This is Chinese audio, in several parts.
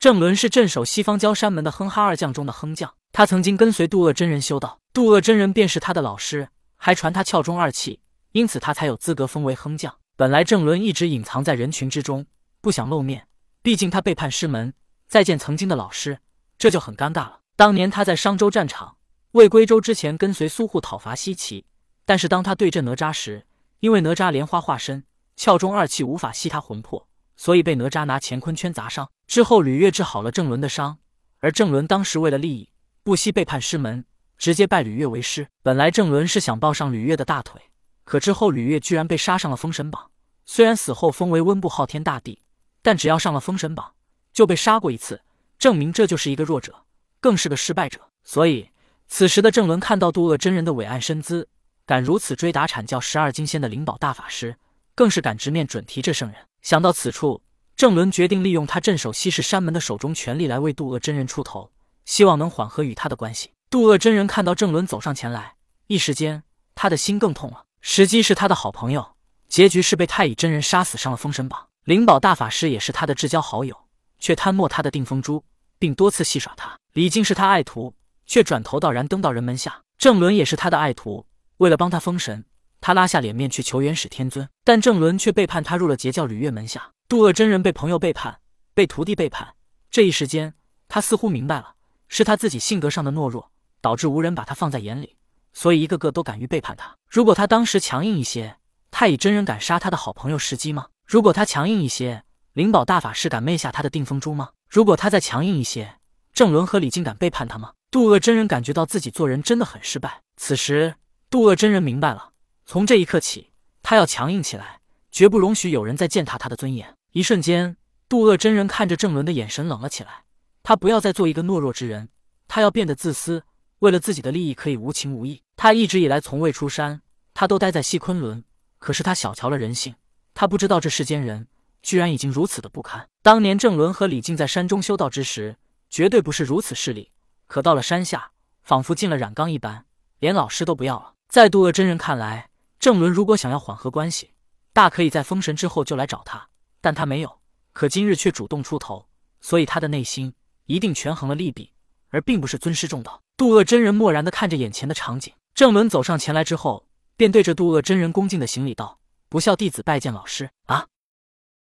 郑伦是镇守西方焦山门的哼哈二将中的哼将，他曾经跟随渡恶真人修道，渡恶真人便是他的老师，还传他窍中二气，因此他才有资格封为哼将。本来郑伦一直隐藏在人群之中，不想露面，毕竟他背叛师门，再见曾经的老师，这就很尴尬了。当年他在商州战场未归州之前，跟随苏护讨伐西岐，但是当他对阵哪吒时，因为哪吒莲花化身，窍中二气无法吸他魂魄。所以被哪吒拿乾坤圈砸伤之后，吕月治好了郑伦的伤。而郑伦当时为了利益，不惜背叛师门，直接拜吕月为师。本来郑伦是想抱上吕月的大腿，可之后吕月居然被杀上了封神榜。虽然死后封为温部昊天大帝，但只要上了封神榜，就被杀过一次，证明这就是一个弱者，更是个失败者。所以此时的郑伦看到渡恶真人的伟岸身姿，敢如此追打阐教十二金仙的灵宝大法师，更是敢直面准提这圣人。想到此处，郑伦决定利用他镇守西市山门的手中权力来为渡恶真人出头，希望能缓和与他的关系。渡恶真人看到郑伦走上前来，一时间他的心更痛了。时机是他的好朋友，结局是被太乙真人杀死，上了封神榜。灵宝大法师也是他的至交好友，却贪没他的定风珠，并多次戏耍他。李靖是他爱徒，却转头到燃灯道人门下。郑伦也是他的爱徒，为了帮他封神。他拉下脸面去求元始天尊，但郑伦却背叛他，入了截教吕月门下。渡恶真人被朋友背叛，被徒弟背叛，这一时间，他似乎明白了，是他自己性格上的懦弱，导致无人把他放在眼里，所以一个个都敢于背叛他。如果他当时强硬一些，太乙真人敢杀他的好朋友石矶吗？如果他强硬一些，灵宝大法师敢昧下他的定风珠吗？如果他再强硬一些，郑伦和李靖敢背叛他吗？渡恶真人感觉到自己做人真的很失败。此时，渡恶真人明白了。从这一刻起，他要强硬起来，绝不容许有人再践踏他的尊严。一瞬间，渡恶真人看着郑伦的眼神冷了起来。他不要再做一个懦弱之人，他要变得自私，为了自己的利益可以无情无义。他一直以来从未出山，他都待在西昆仑，可是他小瞧了人性，他不知道这世间人居然已经如此的不堪。当年郑伦和李靖在山中修道之时，绝对不是如此势利，可到了山下，仿佛进了染缸一般，连老师都不要了。在渡恶真人看来，郑伦如果想要缓和关系，大可以在封神之后就来找他，但他没有。可今日却主动出头，所以他的内心一定权衡了利弊，而并不是尊师重道。渡恶真人漠然的看着眼前的场景，郑伦走上前来之后，便对着渡恶真人恭敬的行礼道：“不孝弟子拜见老师。”啊！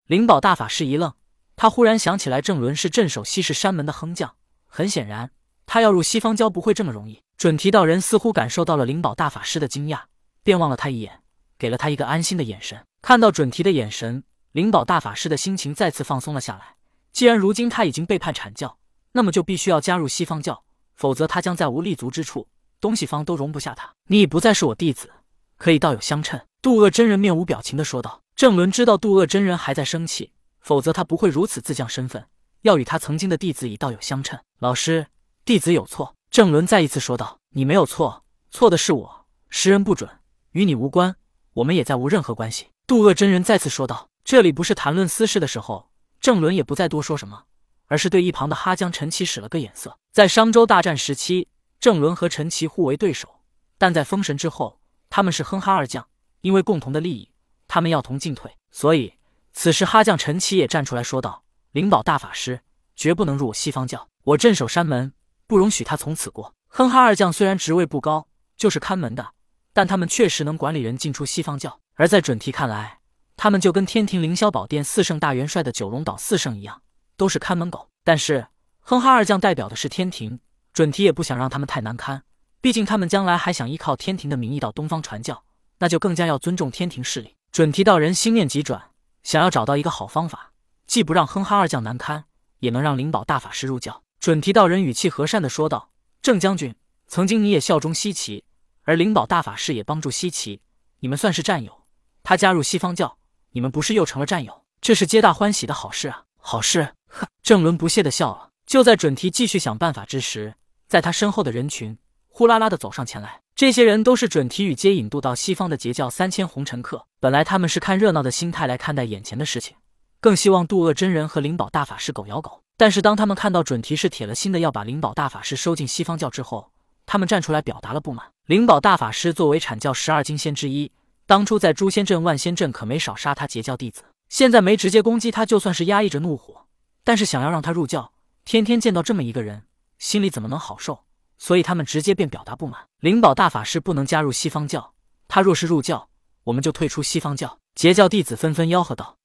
灵宝大法师一愣，他忽然想起来，郑伦是镇守西市山门的哼将，很显然，他要入西方教不会这么容易。准提道人似乎感受到了灵宝大法师的惊讶。便望了他一眼，给了他一个安心的眼神。看到准提的眼神，灵宝大法师的心情再次放松了下来。既然如今他已经背叛阐教，那么就必须要加入西方教，否则他将再无立足之处，东西方都容不下他。你已不再是我弟子，可以道友相称。渡恶真人面无表情的说道。郑伦知道渡恶真人还在生气，否则他不会如此自降身份，要与他曾经的弟子以道友相称。老师，弟子有错。郑伦再一次说道。你没有错，错的是我，识人不准。与你无关，我们也再无任何关系。”渡恶真人再次说道。“这里不是谈论私事的时候。”郑伦也不再多说什么，而是对一旁的哈江陈奇使了个眼色。在商周大战时期，郑伦和陈奇互为对手，但在封神之后，他们是哼哈二将，因为共同的利益，他们要同进退。所以此时哈将陈奇也站出来说道：“灵宝大法师绝不能入我西方教，我镇守山门，不容许他从此过。哼哈二将虽然职位不高，就是看门的。”但他们确实能管理人进出西方教，而在准提看来，他们就跟天庭凌霄宝殿四圣大元帅的九龙岛四圣一样，都是看门狗。但是哼哈二将代表的是天庭，准提也不想让他们太难堪，毕竟他们将来还想依靠天庭的名义到东方传教，那就更加要尊重天庭势力。准提道人心念急转，想要找到一个好方法，既不让哼哈二将难堪，也能让灵宝大法师入教。准提道人语气和善的说道：“郑将军，曾经你也效忠西岐。”而灵宝大法师也帮助西岐，你们算是战友。他加入西方教，你们不是又成了战友？这是皆大欢喜的好事啊！好事！哼！郑伦不屑的笑了。就在准提继续想办法之时，在他身后的人群呼啦啦的走上前来。这些人都是准提与接引渡到西方的截教三千红尘客。本来他们是看热闹的心态来看待眼前的事情，更希望渡厄真人和灵宝大法师狗咬狗。但是当他们看到准提是铁了心的要把灵宝大法师收进西方教之后，他们站出来表达了不满。灵宝大法师作为阐教十二金仙之一，当初在诛仙阵、万仙阵可没少杀他截教弟子。现在没直接攻击他，就算是压抑着怒火，但是想要让他入教，天天见到这么一个人，心里怎么能好受？所以他们直接便表达不满。灵宝大法师不能加入西方教，他若是入教，我们就退出西方教。截教弟子纷纷吆喝道。